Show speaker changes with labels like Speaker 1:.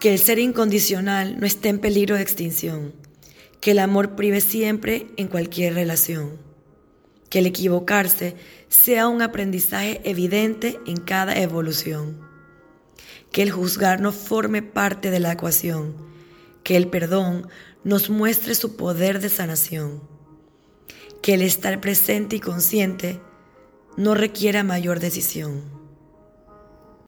Speaker 1: que el ser incondicional no esté en peligro de extinción, que el amor prive siempre en cualquier relación, que el equivocarse sea un aprendizaje evidente en cada evolución, que el juzgar no forme parte de la ecuación, que el perdón nos muestre su poder de sanación, que el estar presente y consciente no requiera mayor decisión.